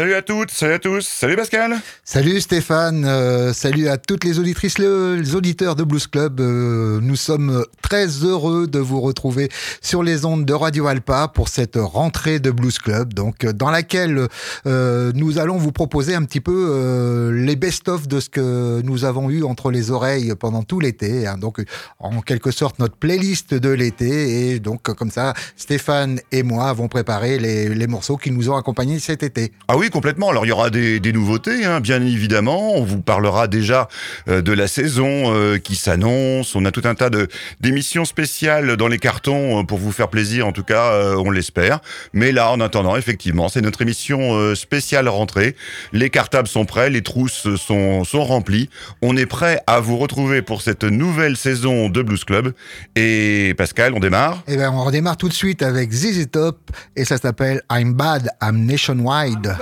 Salut à toutes, salut à tous, salut Pascal. Salut Stéphane, euh, salut à toutes les auditrices, les auditeurs de Blues Club. Euh, nous sommes très heureux de vous retrouver sur les ondes de Radio Alpa pour cette rentrée de Blues Club, donc euh, dans laquelle nous allons vous proposer un petit peu les best-of de ce que nous avons eu entre les oreilles pendant tout l'été. Hein. donc en quelque sorte notre playlist de l'été et donc comme ça, Stéphane et moi avons préparé les, les morceaux qui nous ont accompagnés cet été. Ah oui, complètement. Alors il y aura des, nouveautés, hein, bien évidemment. On vous parlera déjà euh, de la saison euh, qui s'annonce. On a tout un tas de d'émissions spéciales dans les cartons euh, pour vous faire plaisir, en tout cas, on l'espère. Mais là, en attendant, effectivement, c'est notre émission spéciale rentrée. Les cartables sont prêts, les trousses sont sont remplies. On est prêt à vous retrouver pour cette nouvelle saison de Blues Club. Et Pascal, on démarre Eh bien, on redémarre tout de suite avec ZZ Top et ça s'appelle I'm Bad, I'm Nationwide.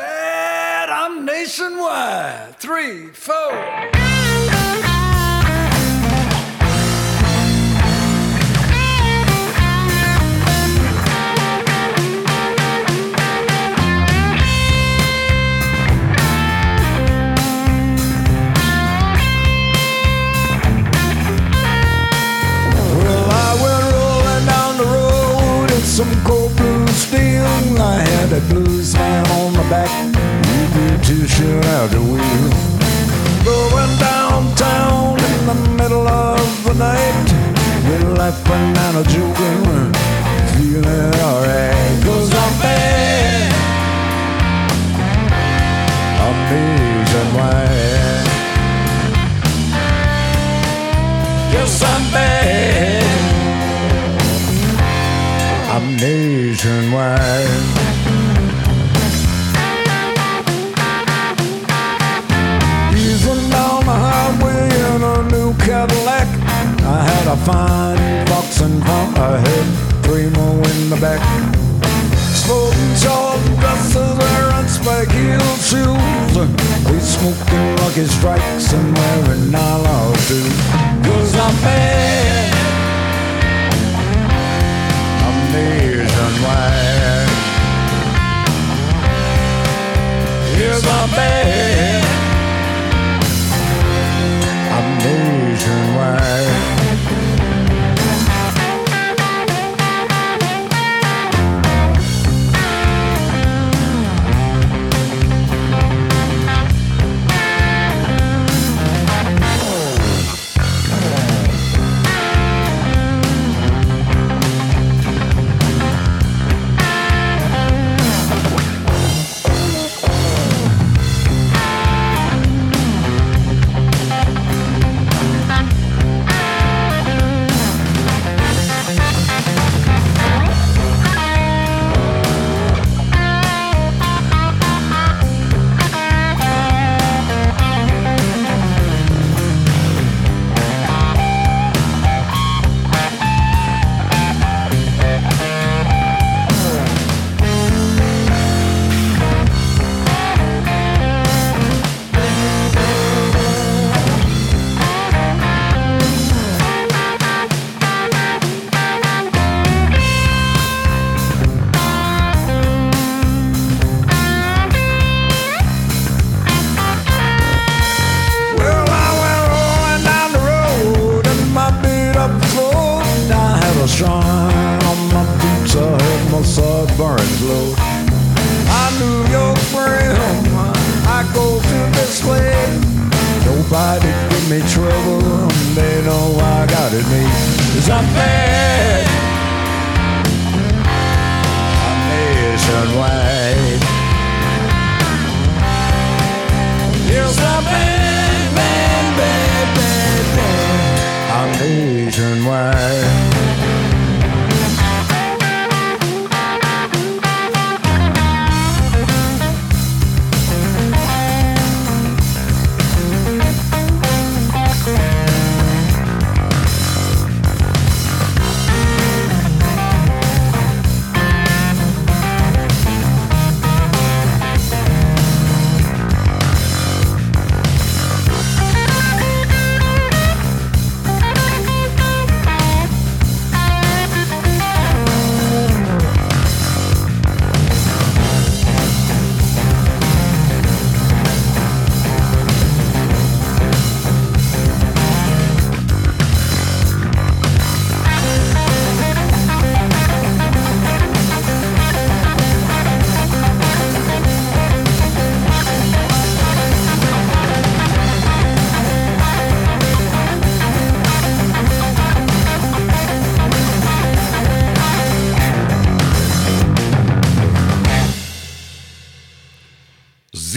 Nationwide. Three, four. some cold blue steel. I had a blues man on my back competition out the wheel. Going downtown in the middle of the night. We're laughing and a joking, feeling alright. Cause I'm bad. I'm nationwide. Yes, I'm bad. I'm nationwide. A fine box in front, I had three more in the back. Smoking short dresses, wearing spike heel shoes. We smoking lucky strikes and wearing nylon too. Cause I'm bad. I'm nationwide. Yes, I'm bad. nationwide.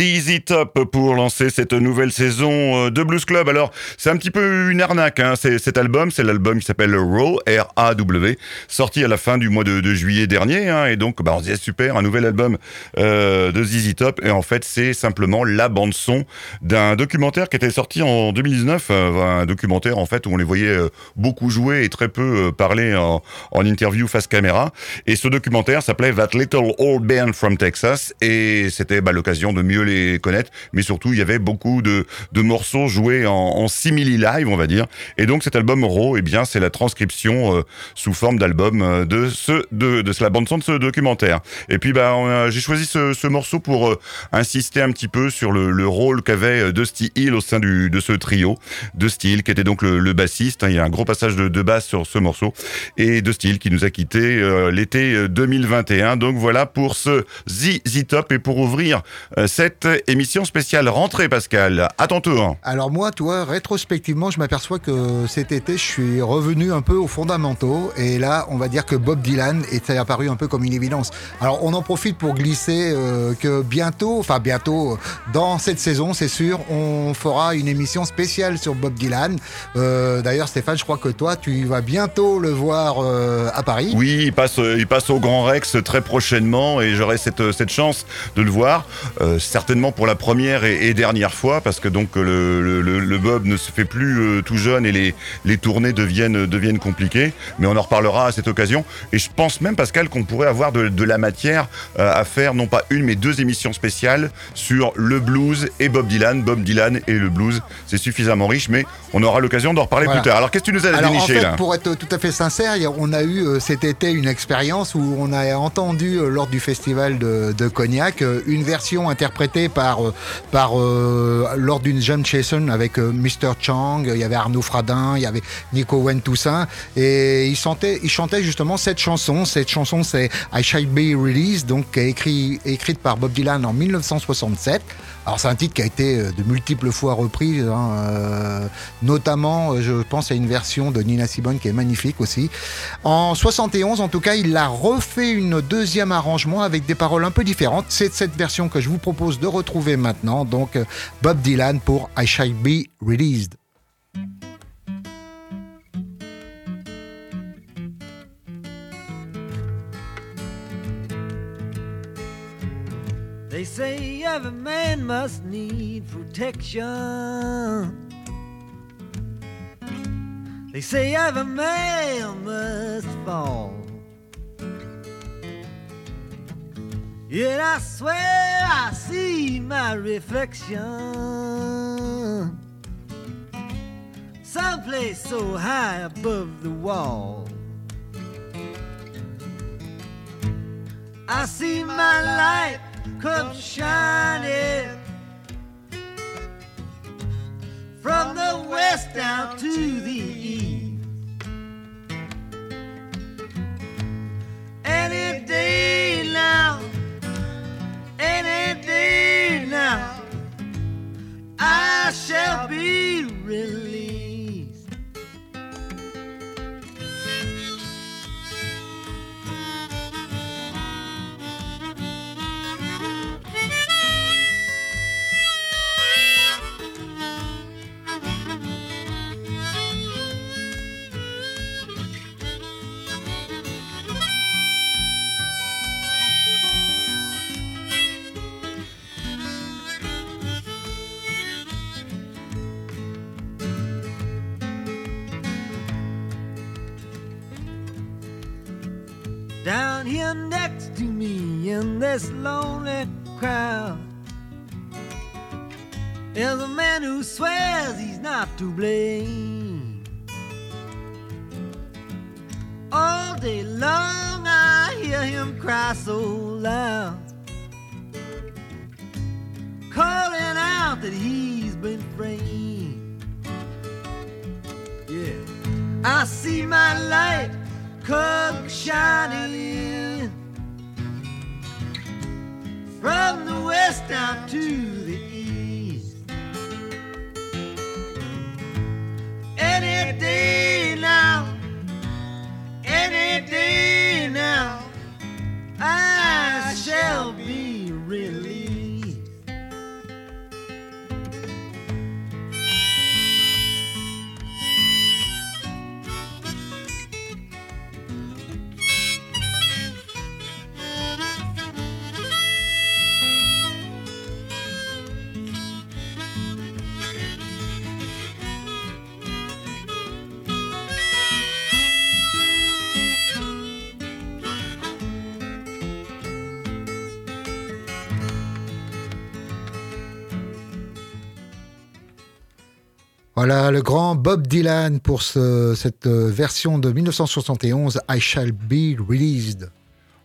Z ZZ Top pour lancer cette nouvelle saison euh, de Blues Club. Alors, c'est un petit peu une arnaque, hein. cet album, c'est l'album qui s'appelle Raw, R-A-W, sorti à la fin du mois de, juillet dernier, hein. et donc bah, on se disait super, un nouvel album euh, de ZZ Top, et en fait c'est simplement la bande son d'un documentaire qui était sorti en 2019, euh, un documentaire en fait où on les voyait beaucoup jouer et très peu parler en, en interview face caméra, et ce documentaire s'appelait That Little Old Band from Texas, et c'était bah, l'occasion de mieux les connaître, mais surtout il y avait beaucoup de, de morceaux joués en, simili live, on va dire. Et donc cet album Raw, eh bien c'est la transcription euh, sous forme d'album euh, de ce de, de la bande son de ce documentaire. Et puis bah j'ai choisi ce, ce, morceau pour euh, insister un petit peu sur le, le rôle qu'avait Dusty Hill au sein du, de ce trio. Dusty Hill qui était donc le, bassiste. Hein. il y a un gros passage de, de, basse sur ce morceau et Dusty Hill qui nous a quitté l'été 2021. Donc voilà pour ce Z Top et pour ouvrir cette émission spéciale rentrée, Pascal. À ton tour. Alors moi, toi, rétrospectivement, je m'aperçois que cet été, je suis revenu un peu aux fondamentaux. Et là, on va dire que Bob Dylan est apparu un peu comme une évidence. Alors on en profite pour glisser euh, que bientôt, enfin bientôt, dans cette saison, c'est sûr, on fera une émission spéciale sur Bob Dylan. Euh, D'ailleurs, Stéphane, je crois que toi, tu vas bientôt le voir euh, à Paris. Oui, il passe, il passe au Grand Rex très prochainement et j'aurai cette, cette chance de le voir. Euh, pour la première et, dernière fois, parce que donc le, le, Bob ne se fait plus euh, tout jeune et les, les tournées deviennent, deviennent compliquées. Mais on en reparlera à cette occasion. Et je pense même, Pascal, qu'on pourrait avoir de, de la matière euh, à faire, non pas une, mais deux émissions spéciales sur le blues et Bob Dylan. Bob Dylan et le blues, c'est suffisamment riche, mais on aura l'occasion d'en reparler plus tard. Alors, qu'est-ce que tu nous as Alors, déniché en fait, là? Pour être tout à fait sincère, on a eu cet été une expérience où on a entendu lors du festival de, de Cognac une version interprétée par, euh, par euh, lors d'une jam session avec euh, Mr. Chang, il y avait Arnaud Fradin, il y avait Nico Wen Toussaint, et il chantait justement cette chanson. Cette chanson, c'est I Shall Be Released, donc écrit, écrite par Bob Dylan en 1967. Alors c'est un titre qui a été de multiples fois repris, hein, euh, notamment je pense à une version de Nina Simone qui est magnifique aussi. En 71 en tout cas il a refait une deuxième arrangement avec des paroles un peu différentes. C'est cette version que je vous propose de retrouver maintenant, donc Bob Dylan pour I Shall Be Released. They say every man must need protection. They say every man must fall. Yet I swear I see my reflection someplace so high above the wall. I see my light come shining from the west down to the east. To blame. All day long I hear him cry so loud, calling out that he's been framed. Yeah, I see my light come shining from the west down to really Voilà le grand Bob Dylan pour ce- cette euh, version de 1971, I Shall Be Released.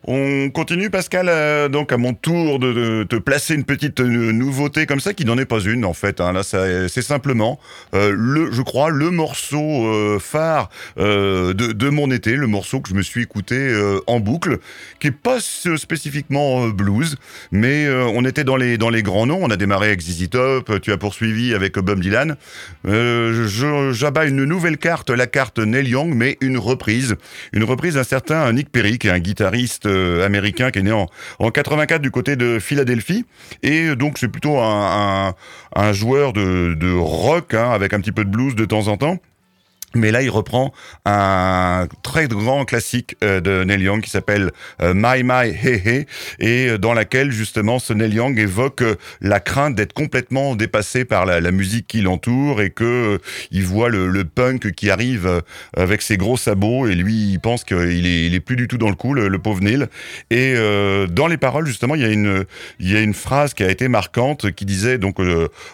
On continue, Pascal, euh, donc à mon tour de, te placer une petite euh, nouveauté comme ça, qui n'en est pas une en fait. hein. Là, c'est simplement euh, le, je crois, le morceau phare de, de mon été, le morceau que je me suis écouté en boucle, qui est pas spécifiquement blues, mais on était dans les dans les grands noms. On a démarré avec ZZ Top, tu as poursuivi avec Bob Dylan. J'abats une nouvelle carte, la carte Neil Young, mais une reprise, une reprise d'un certain Nick Perry, qui est un guitariste américain qui est né en, en 84 du côté de Philadelphie, et donc c'est plutôt un, joueur de, de rock hein, avec un petit peu de blues de temps en temps. Mais là, il reprend un très grand classique euh, de Neil Young qui s'appelle euh, My My Hey Hey et euh, dans laquelle justement ce Neil Young évoque la crainte d'être complètement dépassé par la, musique qui l'entoure et que il voit le, punk qui arrive avec ses gros sabots et lui il pense qu'il est, plus du tout dans le coup le, le pauvre Neil. Et dans les paroles justement il y a une phrase qui a été marquante qui disait donc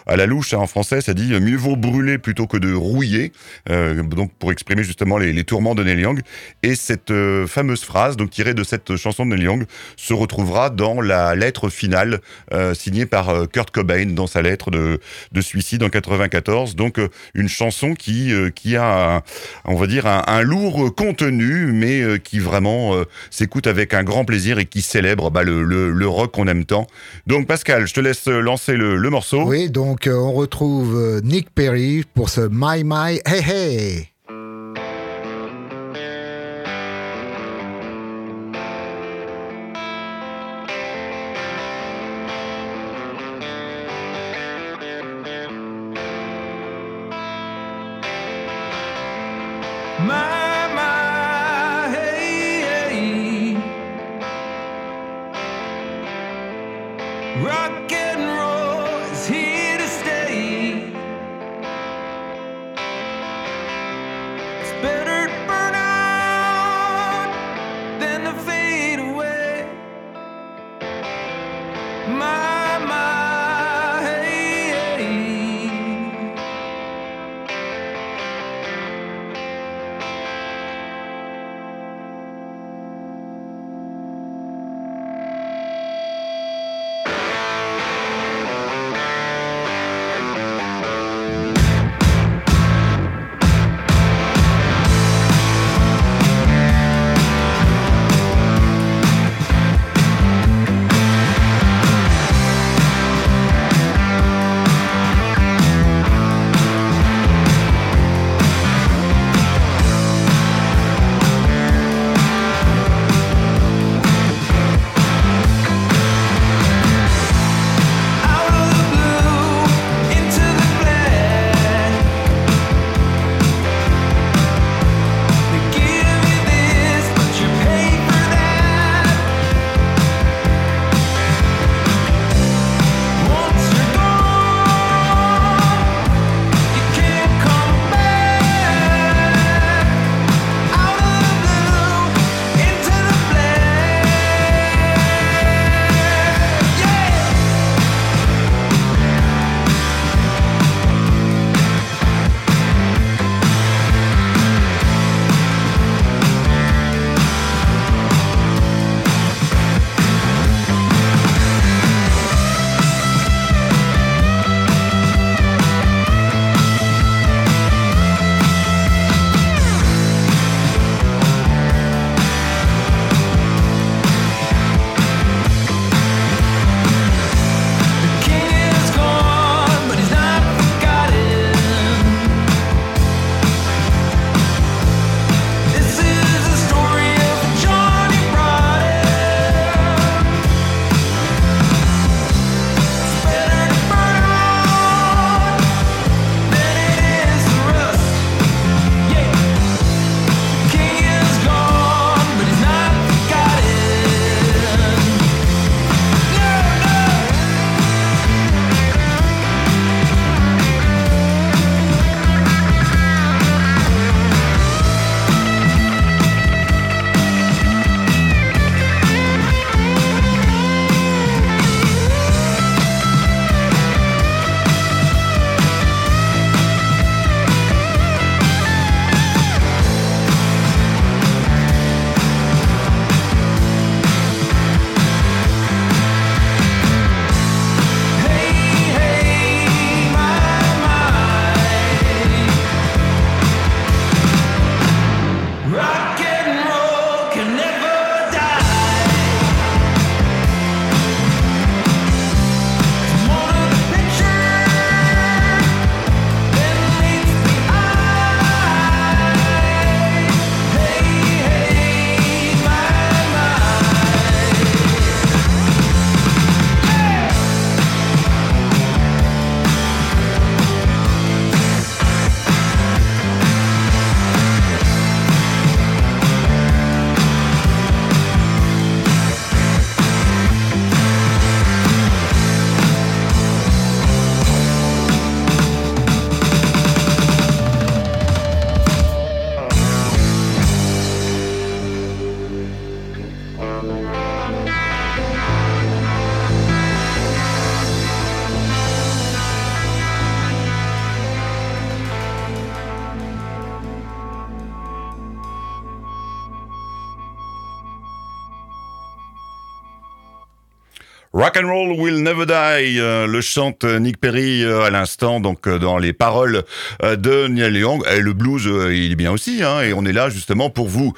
à la louche hein, en français ça dit mieux vaut brûler plutôt que de rouiller donc pour exprimer justement les, tourments de Neil Young. Et cette euh, fameuse phrase, donc tirée de cette chanson de Neil Young, se retrouvera dans la lettre finale euh, signée par euh, Kurt Cobain dans sa lettre de, de suicide en 94. Donc une chanson qui qui a, on va dire, un, lourd contenu, mais qui vraiment s'écoute avec un grand plaisir et qui célèbre bah, le, le, rock qu'on aime tant. Donc Pascal, je te laisse lancer le, le morceau. Oui, donc on retrouve Nick Perry pour ce My My Hey Hey. Rock and roll will never die, euh, le chante Nick Perry euh, à l'instant, donc euh, dans les paroles de Neil Young. Le blues, il est bien aussi, hein, et on est là justement pour vous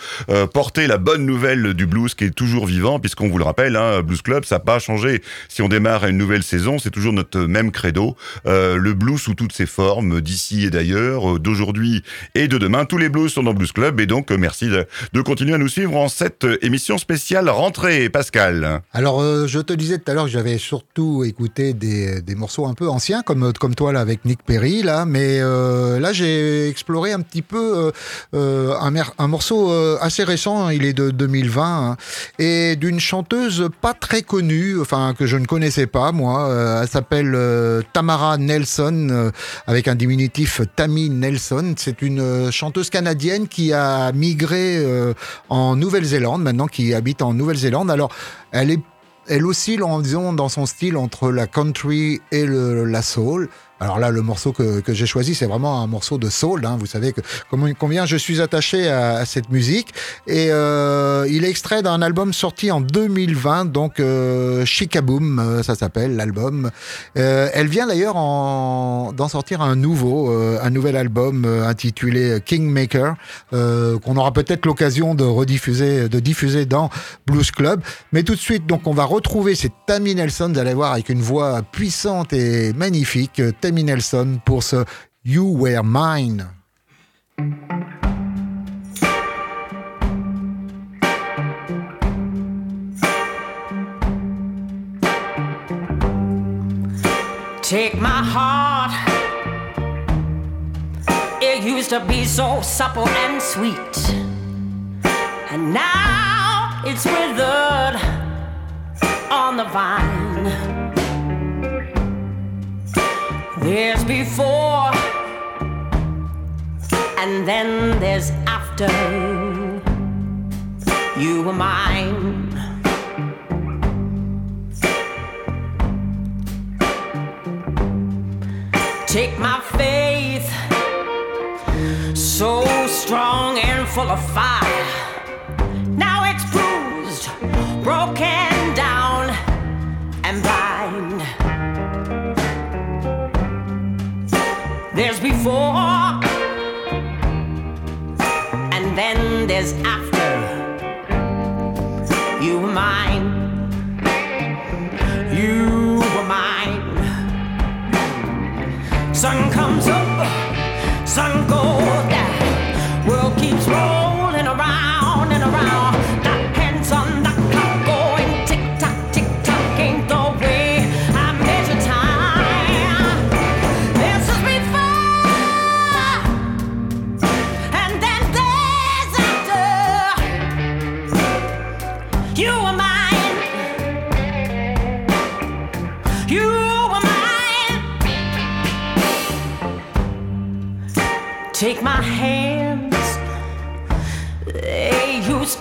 porter la bonne nouvelle du blues qui est toujours vivant, puisqu'on vous le rappelle, hein, Blues Club, ça n'a pas changé. Si on démarre une nouvelle saison, c'est toujours notre même credo. le blues sous toutes ses formes, d'ici et d'ailleurs, d'aujourd'hui et de demain. Tous les blues sont dans Blues Club, et donc merci de, de continuer à nous suivre en cette émission spéciale rentrée, Pascal. Alors, je te disais tout à l'heure j'avais surtout écouté des, des, morceaux un peu anciens, comme, comme toi là avec Nick Perry, là, mais euh, là j'ai exploré un petit peu euh, euh un, morceau assez récent, il est de 2020, hein, et d'une chanteuse pas très connue, enfin que je ne connaissais pas moi, elle s'appelle Tamara Nelson, avec un diminutif Tammy Nelson, c'est une chanteuse canadienne qui a migré en Nouvelle-Zélande, maintenant qui habite en Nouvelle-Zélande, alors elle est elle oscille, en, disons, dans son style entre la country et la soul. Alors là, le morceau que, que j'ai choisi, c'est vraiment un morceau de soul. Hein. Vous savez que combien je suis attaché à, à cette musique. Et euh, il est extrait d'un album sorti en 2020, donc euh, Chicaboom, euh, ça s'appelle l'album. Euh, elle vient d'ailleurs d'en sortir un nouveau, euh, un nouvel album euh, intitulé Kingmaker, qu'on aura peut-être l'occasion de rediffuser, de diffuser dans Blues Club. Mais tout de suite, donc on va retrouver cette Tammy Nelson, vous allez voir, avec une voix puissante et magnifique. Tammy Nelson pour ce You Were Mine. Take my heart. It used to be so supple and sweet. And now it's withered on the vine. There's before, and then there's after. You were mine. Take my faith, so strong and full of fire. Now it's bruised, broken There's before, and then there's after. You were mine. You were mine. Sun comes up, sun goes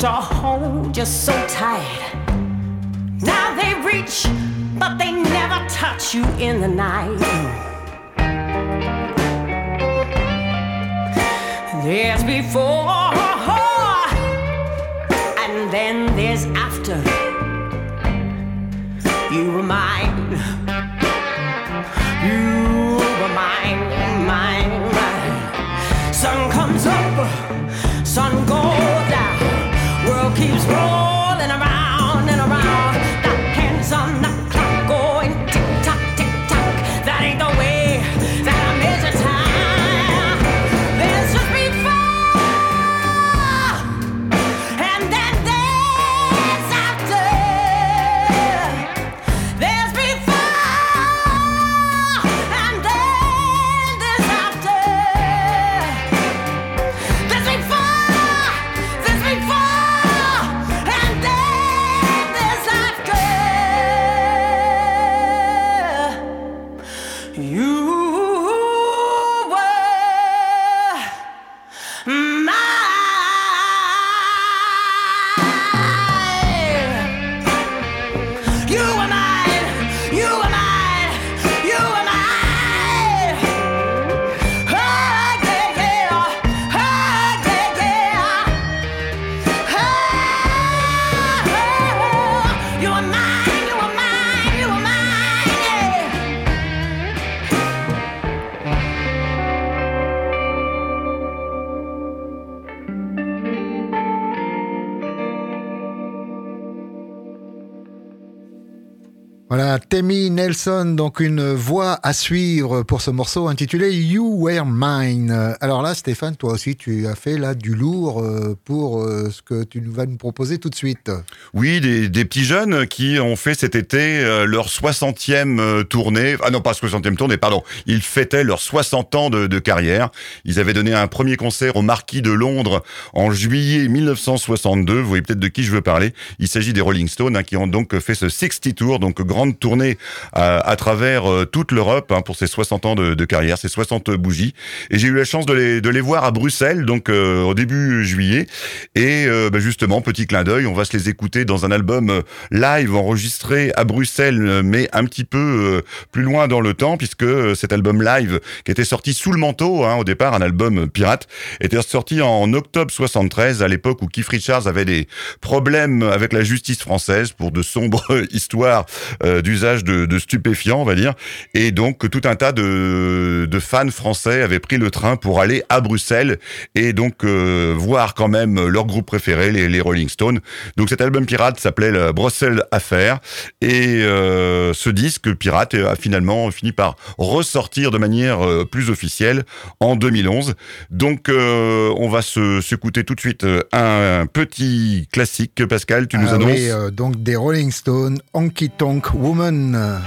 to hold you so tight. Now they reach, but they never touch you in the night. There's before, and then there's after. You were mine. Donc une voix à suivre pour ce morceau intitulé You Were Mine. Alors là, Stéphane, toi aussi, tu as fait là du lourd euh, pour euh, ce que tu vas nous proposer tout de suite. Oui, des, des petits jeunes qui ont fait cet été euh, leur 60e tournée. Ah non, pas 60e tournée, pardon. Ils fêtaient leurs 60 ans de, de carrière. Ils avaient donné un premier concert au Marquis de Londres en juillet 1962. Vous voyez peut-être de qui je veux parler. Il s'agit des Rolling Stones hein, qui ont donc fait ce 60 Tour, donc grande tournée à, à travers euh, toute l'Europe hein, pour ces 60 ans de, carrière, ces 60 bougies. Et j'ai eu la chance de les, de les voir à Bruxelles, donc euh, au début juillet. Et euh, bah, justement, petit clin d'œil, on va se les écouter dans un album live enregistré à Bruxelles, mais un petit peu plus loin dans le temps, puisque cet album live qui était sorti sous le manteau, hein, au départ, un album pirate, était sorti en octobre 73, à l'époque où Keith Richards avait des problèmes avec la justice française pour de sombres histoires euh, d'usage de, de, stupéfiants, on va dire. Et donc tout un tas de, de, fans français avaient pris le train pour aller à Bruxelles et donc euh, voir quand même leur groupe préféré, les, les Rolling Stones. Donc cet album pirate s'appelait la Bruxelles Affair et euh, ce disque pirate a finalement fini par ressortir de manière euh, plus officielle en 2011. Donc on va se s'écouter tout de suite un, petit classique. Pascal, tu nous ah annonces oui, donc des Rolling Stones, Honky Tonk Woman.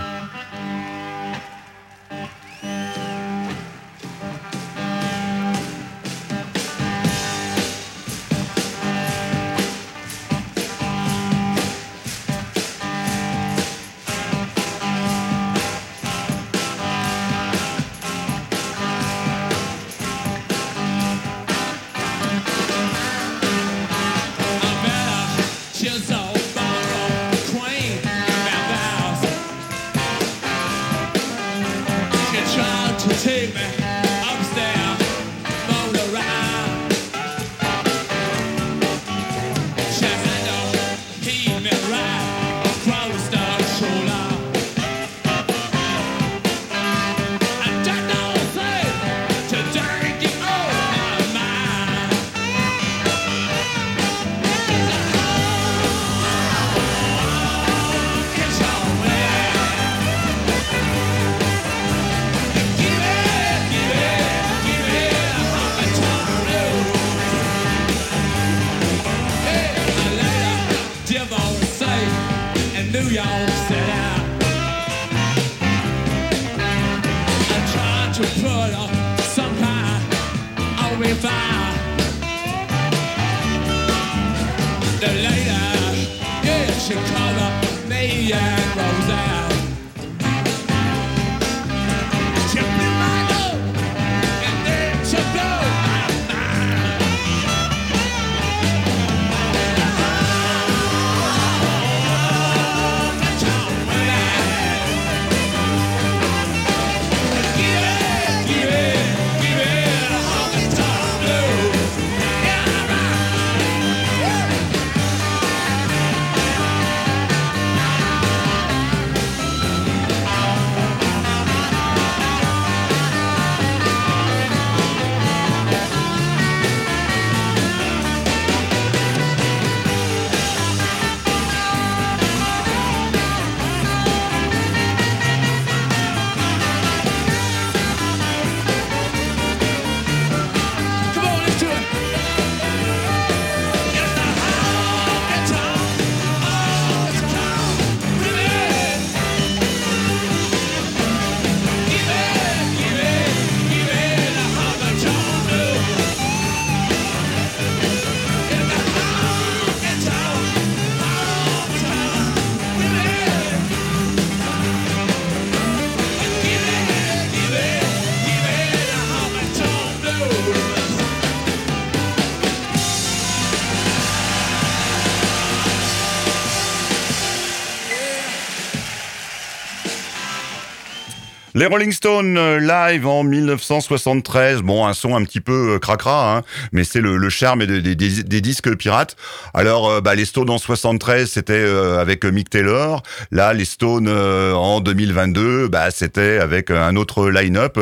Rolling Stones euh, live en 1973. Bon, un son un petit peu euh, cracra, hein, mais c'est le, charme des, disques pirates. Alors, euh, bah, les Stones en 73, c'était avec Mick Taylor. Là, les Stones en 2022, bah, c'était avec un autre line-up.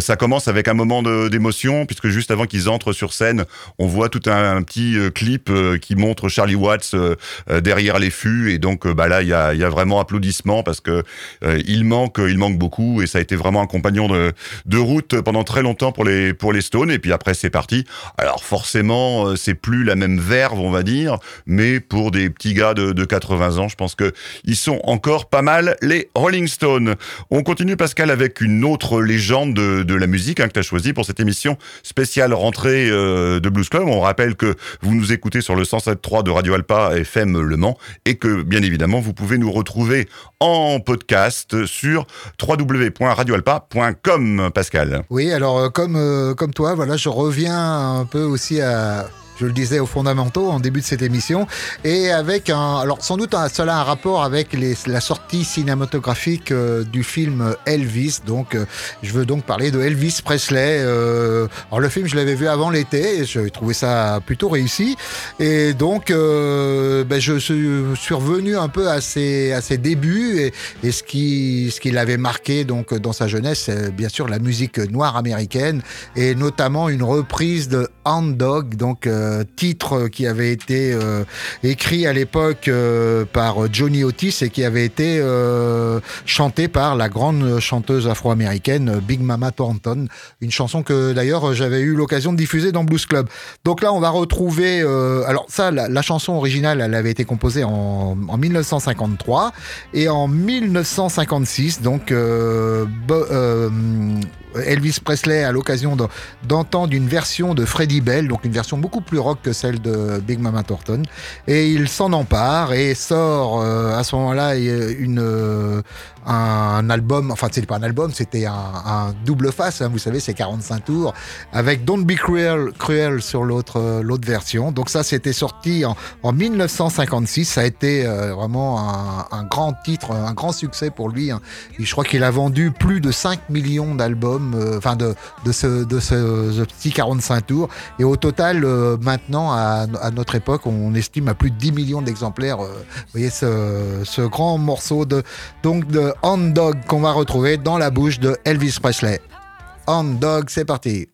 ça commence avec un moment d'émotion, puisque juste avant qu'ils entrent sur scène, on voit tout un, petit clip qui montre Charlie Watts derrière les fûts. Et donc, bah, là, il y a, y a, vraiment applaudissements parce que il manque, il manque beaucoup. Et ça été vraiment un compagnon de, route pendant très longtemps pour les, pour les Stones. Et puis après, c'est parti. Alors forcément, euh, c'est plus la même verve, on va dire, mais pour des petits gars de, de 80 ans, je pense que ils sont encore pas mal les Rolling Stones. On continue, Pascal, avec une autre légende de, de la musique hein, que tu as choisi pour cette émission spéciale rentrée euh, de Blues Club. On rappelle que vous nous écoutez sur le 107.3 de Radio Alpa FM Le Mans et que, bien évidemment, vous pouvez nous retrouver en podcast sur www radioalpa.com, Pascal. Oui, alors euh, comme, euh, comme toi, voilà, je reviens un peu aussi à je le disais, aux fondamentaux en début de cette émission, et avec un, alors sans doute cela a un rapport avec la sortie cinématographique euh, du film Elvis. Donc, euh, je veux donc parler de Elvis Presley. Euh, alors le film, je l'avais vu avant l'été, et j'ai trouvé ça plutôt réussi, et donc ben, je suis revenu un peu à ses, débuts et, ce qui l'avait marqué donc dans sa jeunesse, bien sûr la musique noire américaine et notamment une reprise de Hound Dog, donc titre qui avait été euh, écrit à l'époque euh, par Johnny Otis et qui avait été chanté par la grande chanteuse afro-américaine Big Mama Thornton, une chanson que d'ailleurs j'avais eu l'occasion de diffuser dans Blues Club. Donc là, on va retrouver, alors ça, la, chanson originale, elle avait été composée en, en 1953 et en 1956, donc Elvis Presley a l'occasion d'entendre une version de Freddie Bell, donc une version beaucoup plus rock que celle de Big Mama Thornton, et il s'en empare et sort euh, à ce moment-là une euh, un album, enfin c'était pas un album, c'était un, double face, hein, vous savez, c'est 45 tours, avec Don't Be Cruel, Cruel sur l'autre euh, l'autre version. Donc ça, c'était sorti en, en, 1956. Ça a été vraiment un, grand titre, un grand succès pour lui. Hein. je crois qu'il a vendu plus de 5 millions d'albums enfin de, de, ce, de ce, petit 45 tours. Et au total, maintenant, à, notre époque, on estime à plus de 10 millions d'exemplaires. Euh, voyez ce, grand morceau de, donc Hound Dog qu'on va retrouver dans la bouche de Elvis Presley. Hound Dog, c'est parti.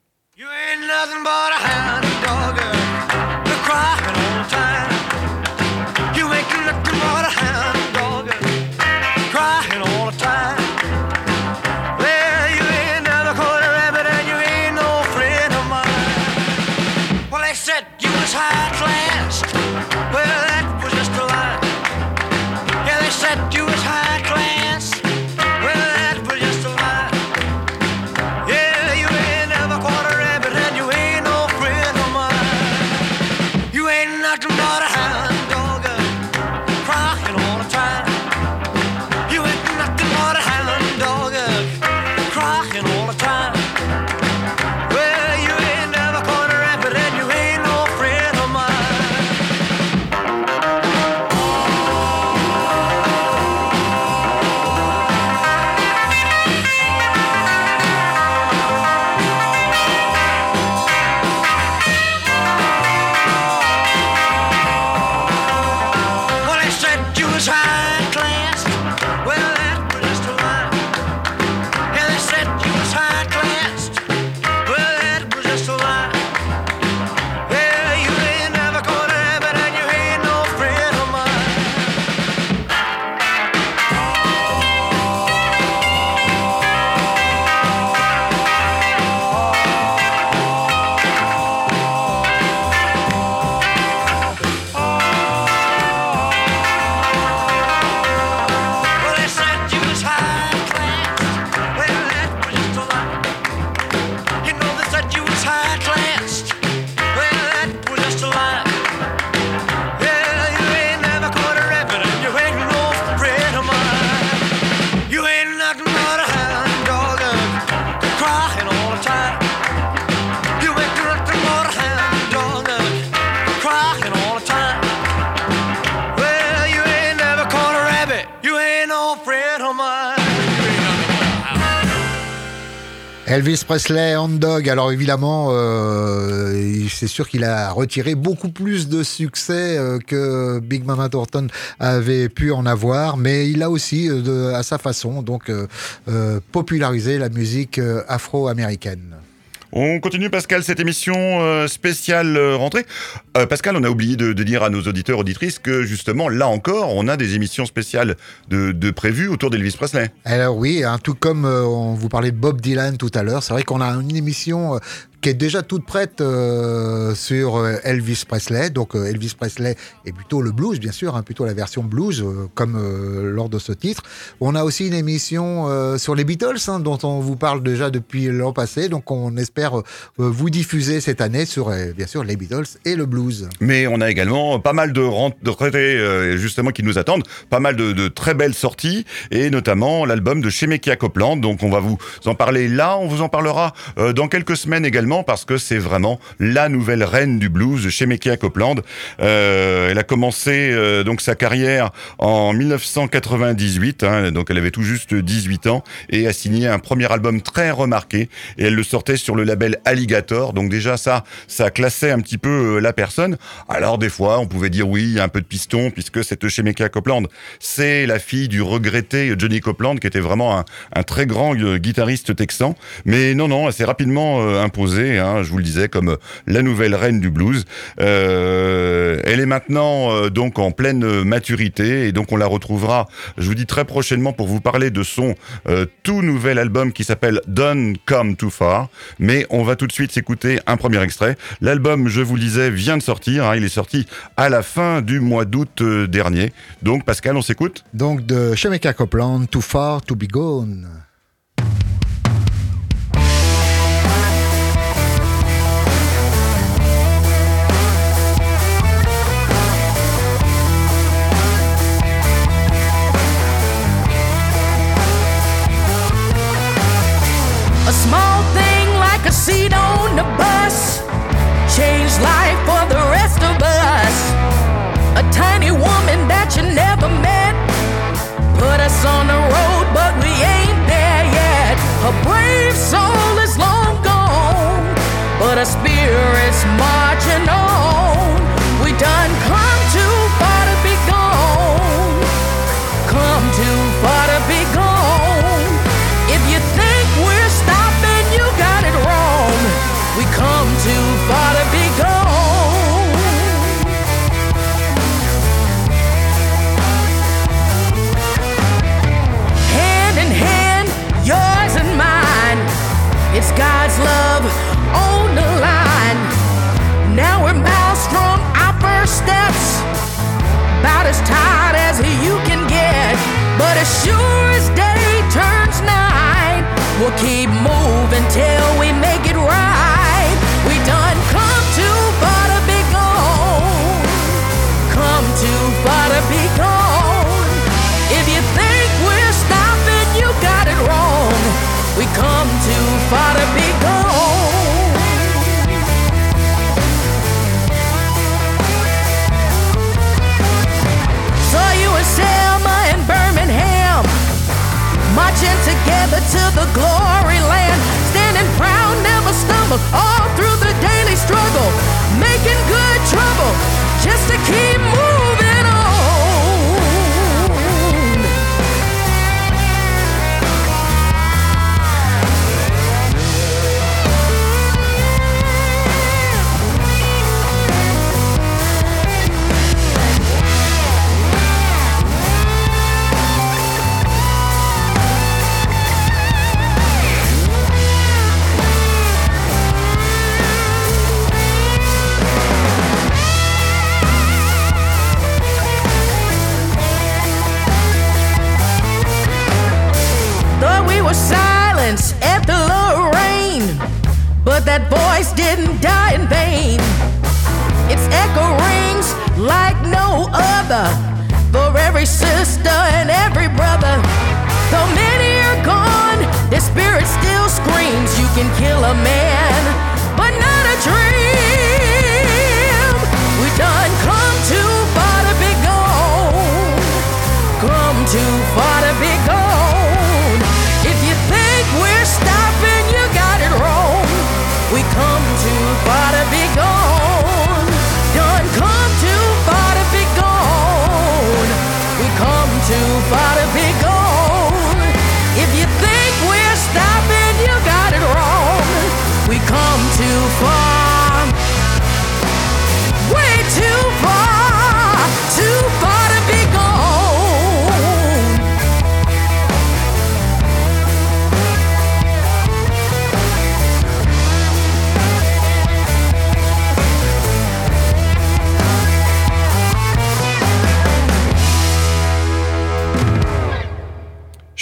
Elvis Presley, Hand Dog. Alors évidemment, euh, c'est sûr qu'il a retiré beaucoup plus de succès euh, que Big Mama Thornton avait pu en avoir, mais il a aussi, euh, à sa façon, donc popularisé la musique afro-américaine. On continue Pascal cette émission euh, spéciale euh, rentrée. Euh, Pascal, on a oublié de, dire à nos auditeurs auditrices que justement là encore, on a des émissions spéciales de, prévues autour d'Elvis Presley. Alors oui, hein, tout comme on vous parlait de Bob Dylan tout à l'heure, c'est vrai qu'on a une émission qui est déjà toute prête euh, sur euh, Elvis Presley. Donc euh, Elvis Presley est plutôt le blues, bien sûr, hein, plutôt la version blues, comme lors de ce titre. On a aussi une émission sur les Beatles, hein, dont on vous parle déjà depuis l'an passé. Donc on espère vous diffuser cette année sur, bien sûr, les Beatles et le blues. Mais on a également pas mal de rentrées justement qui nous attendent, pas mal de, de très belles sorties et notamment l'album de Shemekia Copeland. Donc on va vous en parler là, on vous en parlera dans quelques semaines également parce que c'est vraiment la nouvelle reine du blues, Shemekia Copeland. Euh, elle a commencé euh, donc sa carrière en 1998, hein, donc elle avait tout juste 18 ans et a signé un premier album très remarqué et elle le sortait sur le label Alligator. Donc déjà ça, ça classait un petit peu euh, la personne. Alors des fois, on pouvait dire oui, un peu de piston puisque cette Shemekia Copeland, c'est la fille du regretté Johnny Copeland qui était vraiment un, très grand guitariste texan. Mais non, non, elle s'est rapidement euh, hein, je vous le disais, comme euh, la nouvelle reine du blues. Euh, elle est maintenant euh, donc en pleine maturité et donc on la retrouvera, je vous dis très prochainement pour vous parler de son tout nouvel album qui s'appelle Don't Come Too Far. Mais on va tout de suite s'écouter un premier extrait. L'album, je vous le disais, vient de sortir. hein, il est sorti à la fin du mois d'août dernier. Donc Pascal, on s'écoute? Donc de Shemekia Copeland, Too Far to Be Gone. A small thing like a seat on the bus changed life for the rest of us. A tiny woman that you never met put us on the road, but we ain't there yet. Her brave soul is long gone, but her spirit's marching on. Till we struggle, can kill a man, but not a dream. We done come too far to be gone. Come too far to be gone. If you think we're stopping, you got it wrong. We come too far to be gone. Done come too far to be gone. We come too far to be gone.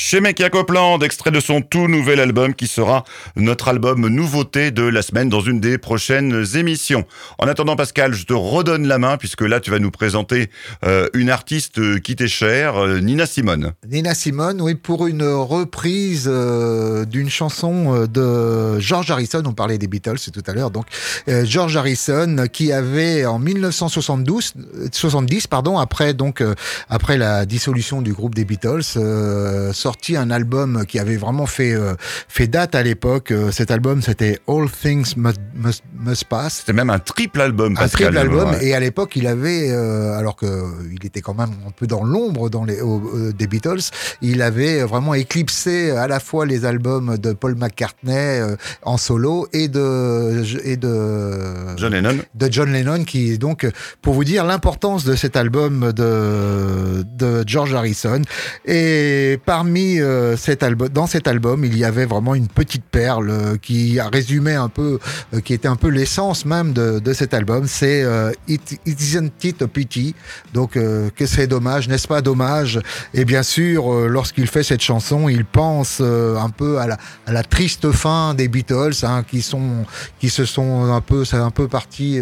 Chez Mekia Copeland, extrait de son tout nouvel album qui sera notre album nouveauté de la semaine dans une des prochaines émissions. En attendant Pascal, je te redonne la main puisque là tu vas nous présenter euh, une artiste qui t'est chère, euh, Nina Simone. Nina Simone, oui, pour une reprise euh, d'une chanson euh, de George Harrison. On parlait des Beatles tout à l'heure. Donc, euh, George Harrison qui avait en 1972, euh, 70, pardon, après donc euh, après la dissolution du groupe des Beatles, euh, sorti un album qui avait vraiment fait euh, fait date à l'époque. Euh, cet album, c'était All Things Must, Must, Must Pass. C'était même un triple album, Un triple album Ouais. et à l'époque il avait euh, alors que il était quand même un peu dans l'ombre dans les au- euh, des Beatles il avait vraiment éclipsé à la fois les albums de Paul McCartney euh, en solo et de et de John Lennon. de John Lennon qui donc pour vous dire l'importance de cet album de de George Harrison et parmi euh, cet album dans cet album il y avait vraiment une petite perle euh, qui a résumé un peu euh, qui était un peu l'essence même de, de cet album. C'est euh, It, It Isn't It a Pity? Donc euh, que c'est dommage n'est-ce pas dommage? Et bien sûr euh, lorsqu'il fait cette chanson il pense un peu à la, à la triste fin des Beatles hein, qui sont qui se sont un peu c'est un peu parti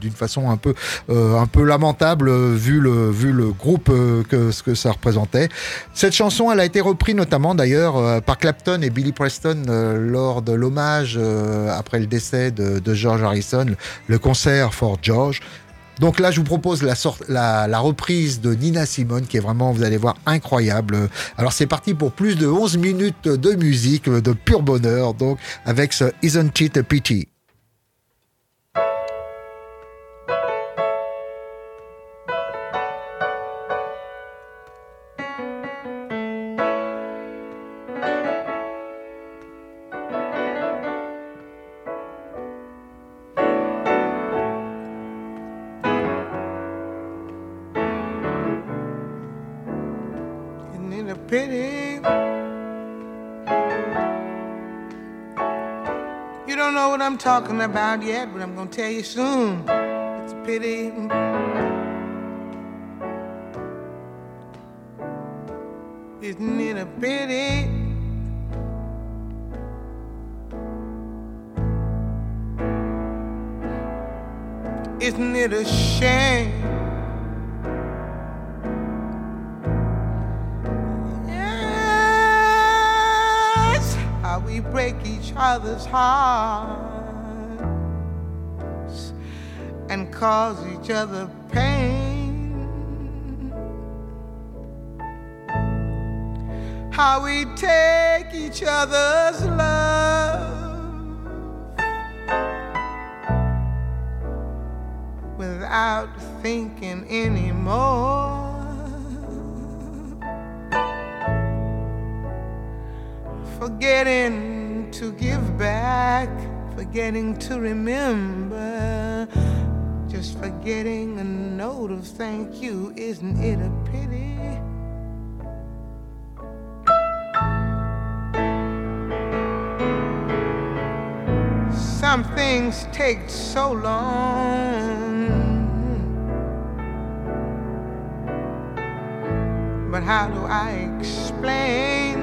d'une façon un peu un peu lamentable vu le vu le groupe que ce que ça représentait. Cette chanson elle été reprise notamment d'ailleurs euh, par Clapton et Billy Preston euh, lors de l'hommage euh, après le décès de, de George Harrison le concert for George donc là, je vous propose la, la, la reprise de Nina Simone qui est vraiment, vous allez voir, incroyable. Alors c'est parti pour plus de 11 minutes de musique, de pur bonheur, donc avec ce Isn't It a Pity? About yet, but I'm gonna tell you soon. It's a pity. Isn't it a pity? Isn't it a shame? Yes, how we break each other's hearts cause each other pain. How we take each other's love without thinking anymore. Forgetting to give back, forgetting to remember, just forgetting a note of thank you. Isn't it a pity? Some things take so long. But how do I explain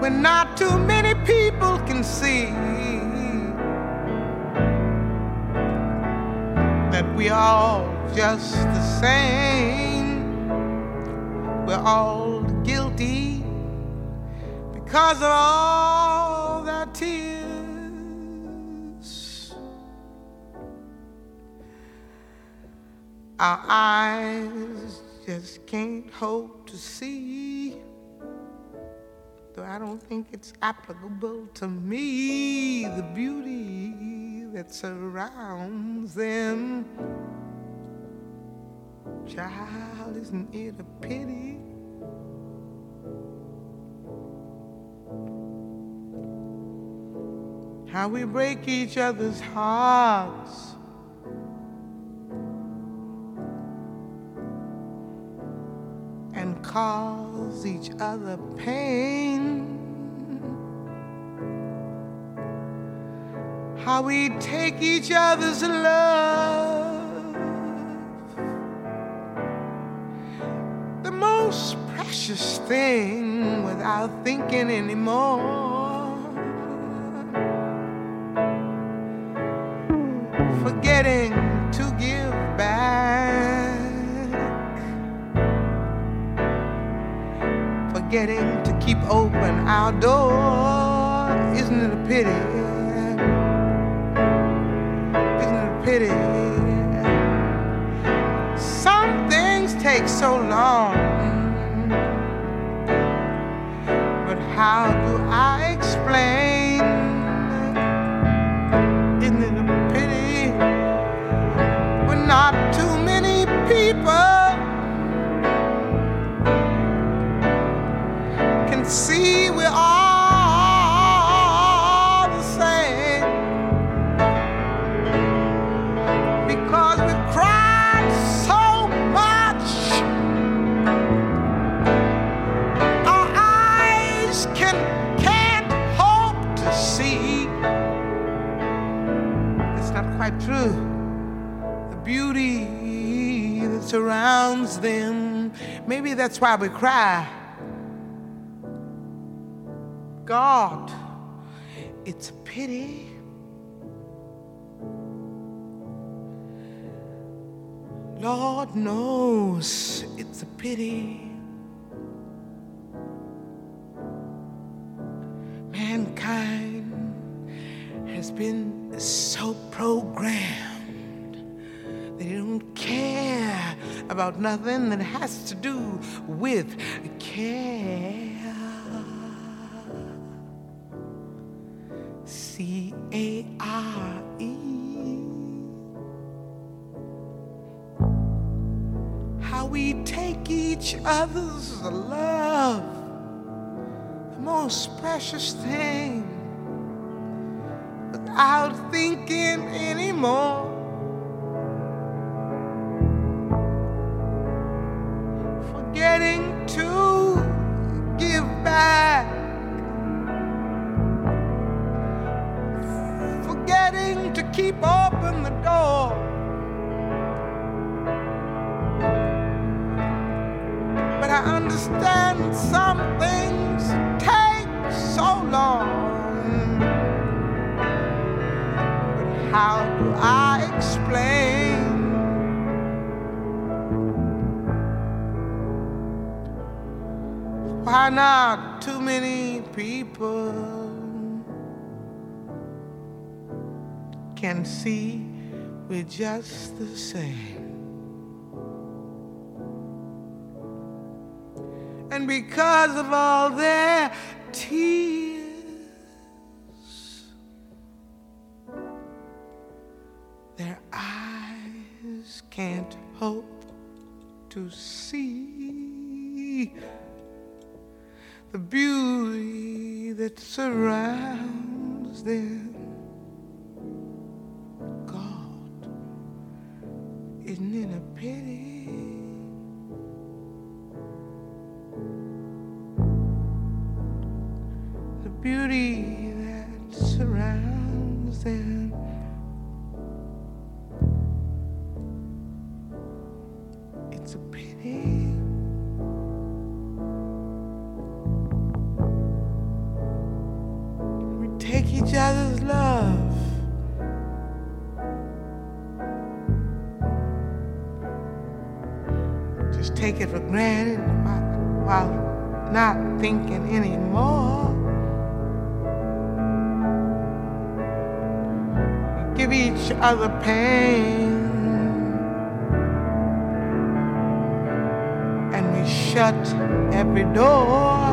when not too many people can see we all just the same? We're all guilty because of all their tears. Our eyes just can't hope to see. Though I don't think it's applicable to me, the beauty that surrounds them. Child, isn't it a pity? How we break each other's hearts. And cause each other pain. How we take each other's love. The most precious thing without thinking anymore. Forgetting to give back. Forgetting to keep open our door. Isn't it a pity? Pity? Some things take so long. But how Maybe that's why we cry. God, it's a pity. Lord knows it's a pity. Mankind has been so programmed about nothing that has to do with care. C A R E. How we take each other's love, the most precious thing, without thinking anymore. Can see we're just the same. And because of all their tears, their eyes can't hope to see the beauty that surrounds them. Isn't it a pity? The beauty it for granted while, not thinking anymore. We give each other pain and we shut every door.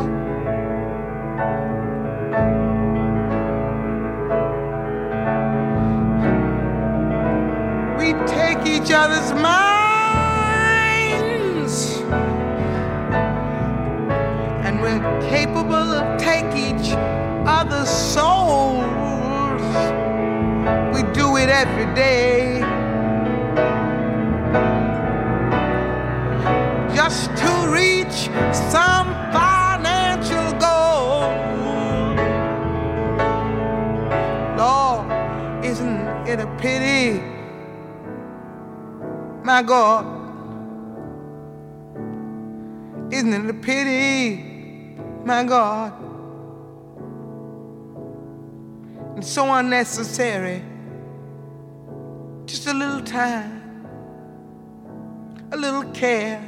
My God, isn't it a pity? My God. and so unnecessary. Just a little time, a little care,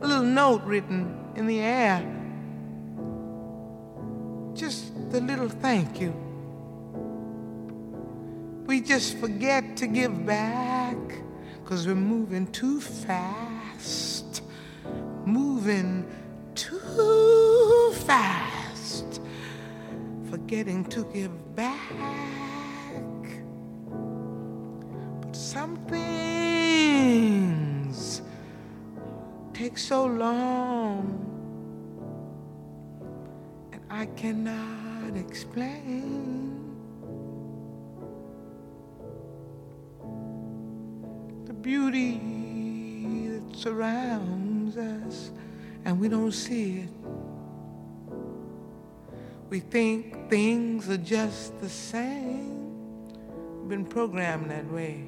a little note written in the air. Just a little thank you. We just forget to give back because we're moving too fast. Moving too fast forgetting to give back. But some things take so long, and I cannot explain. Beauty that surrounds us, and we don't see it. We think things are just the same. We've been programmed that way.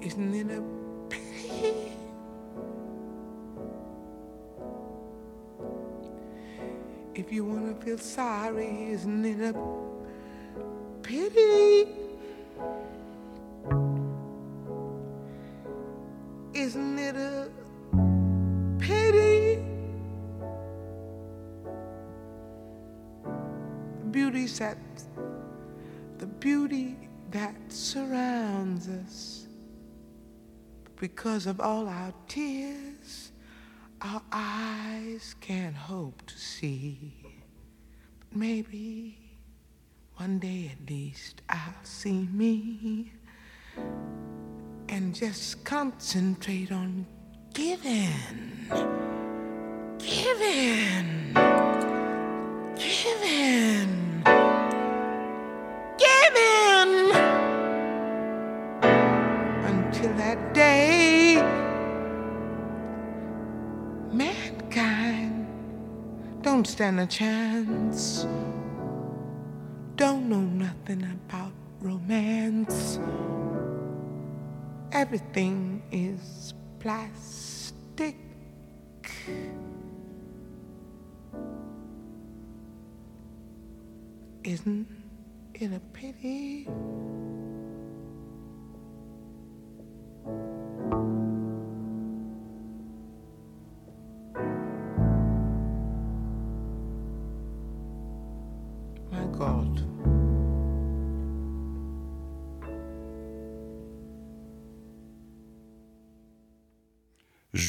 Isn't it a pity? If you want to feel sorry, isn't it a pity? Isn't it a pity? The beauty that the beauty that surrounds us. Because of all our tears our eyes can't hope to see. But maybe one day at least I'll see me and just concentrate on giving giving giving Giving. Until that day, mankind don't stand a chance, don't know nothing about romance. Everything is plastic.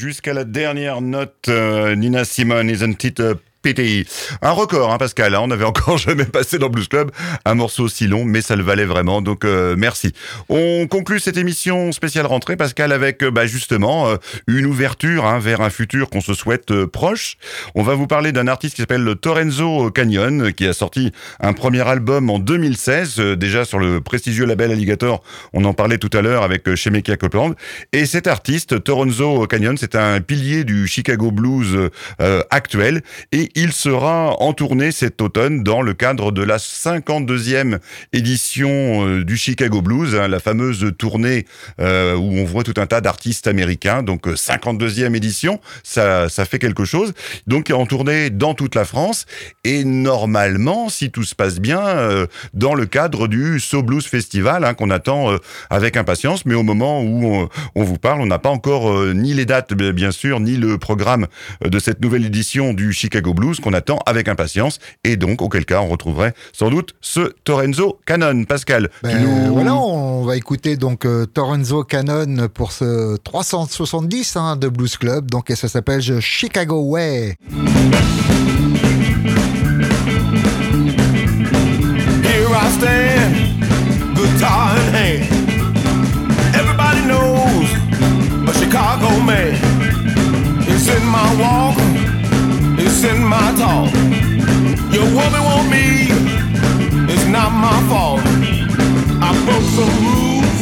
Jusqu'à la dernière note, euh, Nina Simone, it a PTI. Un record, hein, Pascal. Hein, on n'avait encore jamais passé dans Blues Club un morceau aussi long, mais ça le valait vraiment. Donc euh, merci. On conclut cette émission spéciale rentrée, Pascal, avec euh, bah, justement euh, une ouverture hein, vers un futur qu'on se souhaite proche. On va vous parler d'un artiste qui s'appelle Torenzo Canyon, qui a sorti un premier album en 2016, déjà sur le prestigieux label Alligator. On en parlait tout à l'heure avec Shemekia Copeland. Et cet artiste, Torenzo Canyon, c'est un pilier du Chicago Blues actuel et il sera en tournée cet automne dans le cadre de la 52e édition euh, du Chicago Blues, hein, la fameuse tournée euh, où on voit tout un tas d'artistes américains. Donc 52e euh, édition, ça, ça fait quelque chose. Donc en tournée dans toute la France et normalement, si tout se passe bien, dans le cadre du So Blues Festival hein, qu'on attend avec impatience. Mais au moment où on, on vous parle, on n'a pas encore ni les dates, bien sûr, ni le programme de cette nouvelle édition du Chicago Blues qu'on attend avec impatience. Et donc, auquel cas, on retrouverait sans doute ce Torenzo Canon. Pascal, ben, nous... Voilà, on va écouter donc euh, Torenzo Canon pour ce 370 hein, de Blues Club. Donc, et ça s'appelle Chicago Way. Here I stand, guitar in hand. Everybody knows a Chicago man. It's in my walk. In my talk. Your woman want me, it's not my fault. I broke some rules,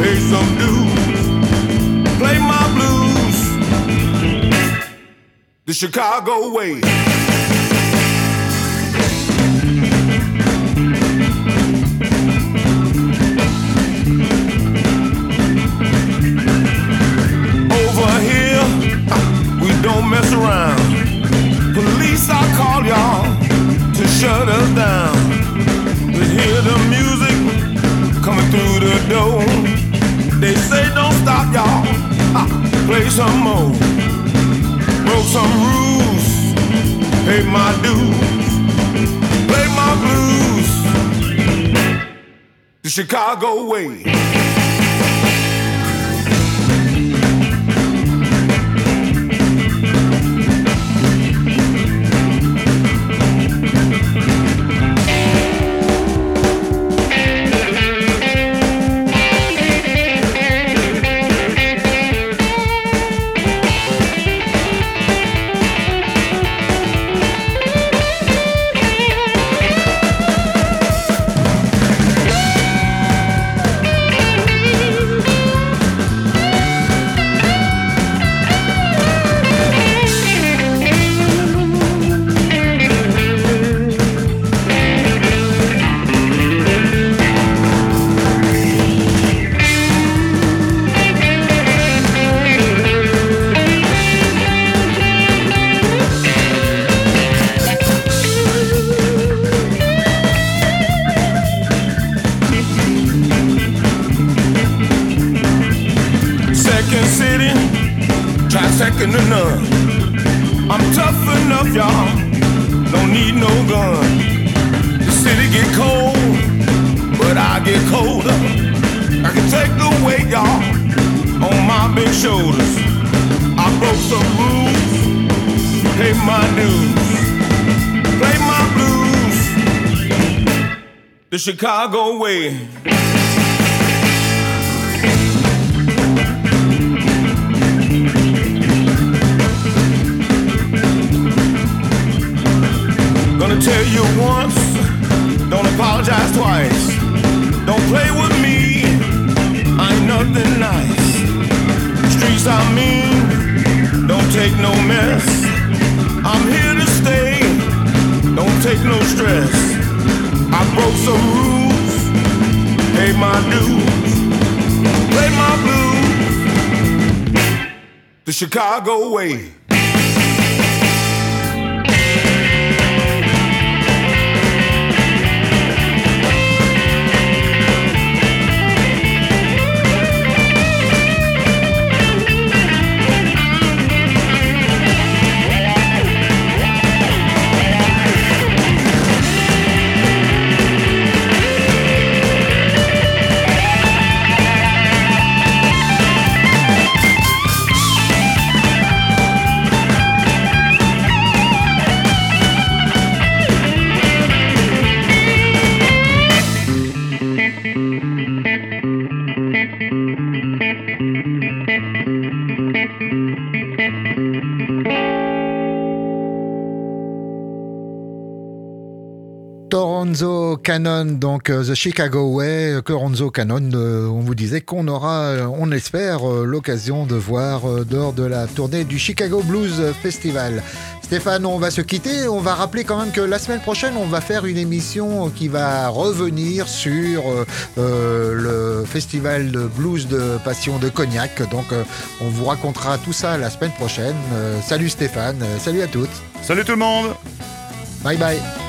pay some dues, play my blues the Chicago way. Over here, we don't mess around. I call y'all to shut us down. We hear the music coming through the door. They say don't stop, y'all. Play some more. Broke some rules, pay my dues, play my blues. The Chicago way. Chicago way. Gonna tell you once, don't apologize twice. Don't play with me, I ain't nothing nice. Streets I mean, don't take no mess. I'm here to stay, don't take no stress. I broke some rules, pay my dues, play my blues. The Chicago way. Cannon, donc euh, The Chicago Way, euh, Toronzo Cannon, euh, on vous disait qu'on aura, euh, on espère, l'occasion de voir lors de la tournée du Chicago Blues Festival. Stéphane, on va se quitter. On va rappeler quand même que la semaine prochaine, on va faire une émission qui va revenir sur euh, le festival de blues de Passion de Cognac. Donc, euh, on vous racontera tout ça la semaine prochaine. Euh, salut Stéphane, salut à toutes. Salut tout le monde Bye bye.